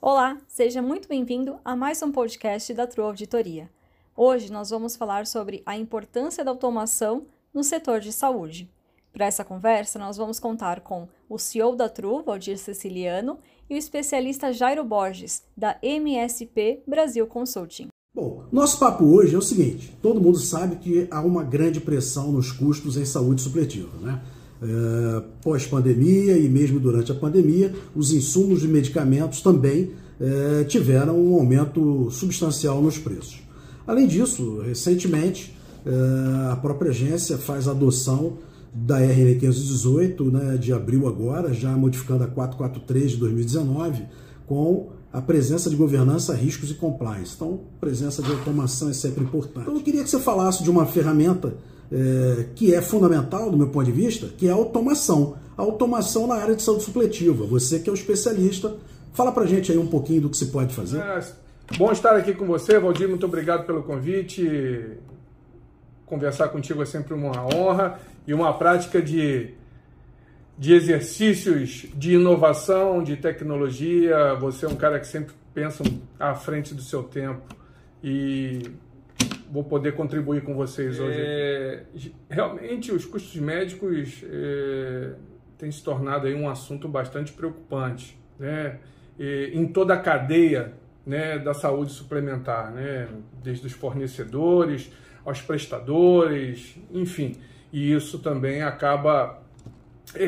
Olá, seja muito bem-vindo a mais um podcast da True Auditoria. Hoje nós vamos falar sobre a importância da automação no setor de saúde. Para essa conversa, nós vamos contar com o CEO da True, Valdir Ceciliano, e o especialista Jairo Borges, da MSP Brasil Consulting. Bom, nosso papo hoje é o seguinte: todo mundo sabe que há uma grande pressão nos custos em saúde supletiva, né? É, Pós-pandemia e mesmo durante a pandemia, os insumos de medicamentos também é, tiveram um aumento substancial nos preços. Além disso, recentemente, é, a própria agência faz a adoção da RN 518, né, de abril agora, já modificando a 443 de 2019, com a presença de governança, riscos e compliance. Então, presença de automação é sempre importante. Então, eu queria que você falasse de uma ferramenta é, que é fundamental, do meu ponto de vista, que é a automação. A automação na área de saúde supletiva. Você que é o especialista, fala pra gente aí um pouquinho do que se pode fazer. É, bom estar aqui com você, Valdir. Muito obrigado pelo convite. Conversar contigo é sempre uma honra e uma prática de, de exercícios de inovação, de tecnologia. Você é um cara que sempre pensa à frente do seu tempo e vou poder contribuir com vocês hoje. É, realmente, os custos médicos é, têm se tornado aí um assunto bastante preocupante, né? E, em toda a cadeia né, da saúde suplementar, né? desde os fornecedores aos prestadores, enfim. E isso também acaba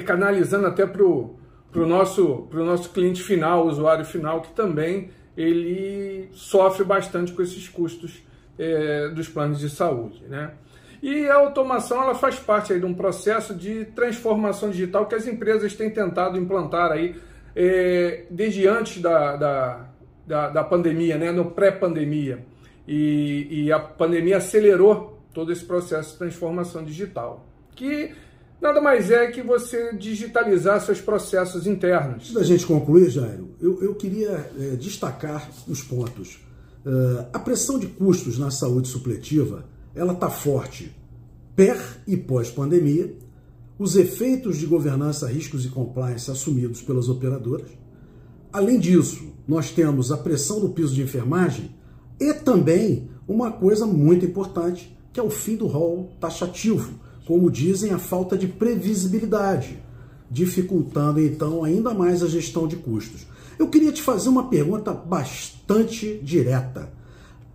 canalizando até para o nosso, nosso cliente final, usuário final, que também ele sofre bastante com esses custos é, dos planos de saúde. Né? E a automação ela faz parte aí de um processo de transformação digital que as empresas têm tentado implantar aí é, desde antes da, da, da, da pandemia, né? no pré-pandemia e, e a pandemia acelerou todo esse processo de transformação digital, que nada mais é que você digitalizar seus processos internos. Antes da gente concluir, Jairo, eu, eu queria é, destacar os pontos. Uh, a pressão de custos na saúde supletiva, ela está forte per e pós-pandemia, os efeitos de governança, riscos e compliance assumidos pelas operadoras. Além disso, nós temos a pressão do piso de enfermagem e também uma coisa muito importante, que é o fim do rol taxativo, como dizem, a falta de previsibilidade, dificultando então ainda mais a gestão de custos. Eu queria te fazer uma pergunta bastante direta.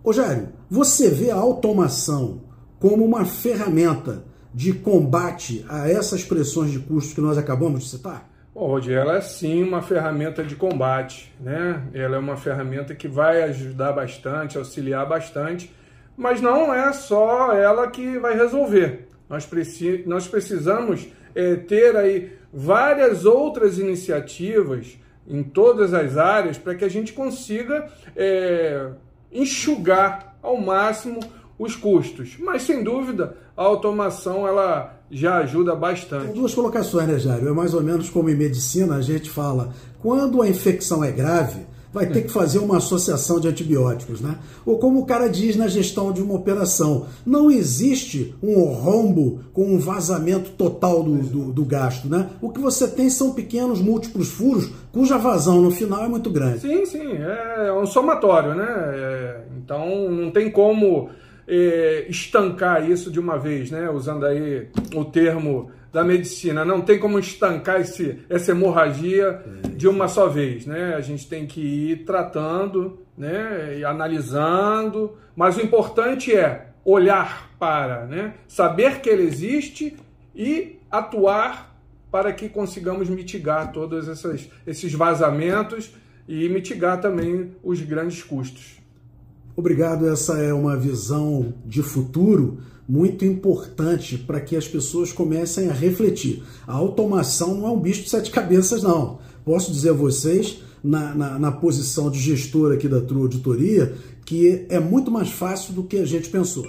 Rogério, você vê a automação como uma ferramenta de combate a essas pressões de custos que nós acabamos de citar? Bom, ela é sim uma ferramenta de combate, né? Ela é uma ferramenta que vai ajudar bastante, auxiliar bastante, mas não é só ela que vai resolver. Nós, preci nós precisamos é, ter aí várias outras iniciativas em todas as áreas para que a gente consiga é, enxugar ao máximo os custos. Mas sem dúvida, a automação ela já ajuda bastante. Tem duas colocações, né, Jário? É mais ou menos como em medicina a gente fala, quando a infecção é grave, vai ter que fazer uma associação de antibióticos, né? Ou como o cara diz na gestão de uma operação, não existe um rombo com um vazamento total do, do, do, gasto, né? O que você tem são pequenos múltiplos furos, cuja vazão no final é muito grande. Sim, sim, é um somatório, né? É, então não tem como é, estancar isso de uma vez, né? Usando aí o termo da medicina, não tem como estancar esse, essa hemorragia de uma só vez, né? A gente tem que ir tratando, né? E analisando, mas o importante é olhar para, né? Saber que ele existe e atuar para que consigamos mitigar todos essas, esses vazamentos e mitigar também os grandes custos. Obrigado, essa é uma visão de futuro muito importante para que as pessoas comecem a refletir. A automação não é um bicho de sete cabeças, não. Posso dizer a vocês, na, na, na posição de gestor aqui da True Auditoria, que é muito mais fácil do que a gente pensou.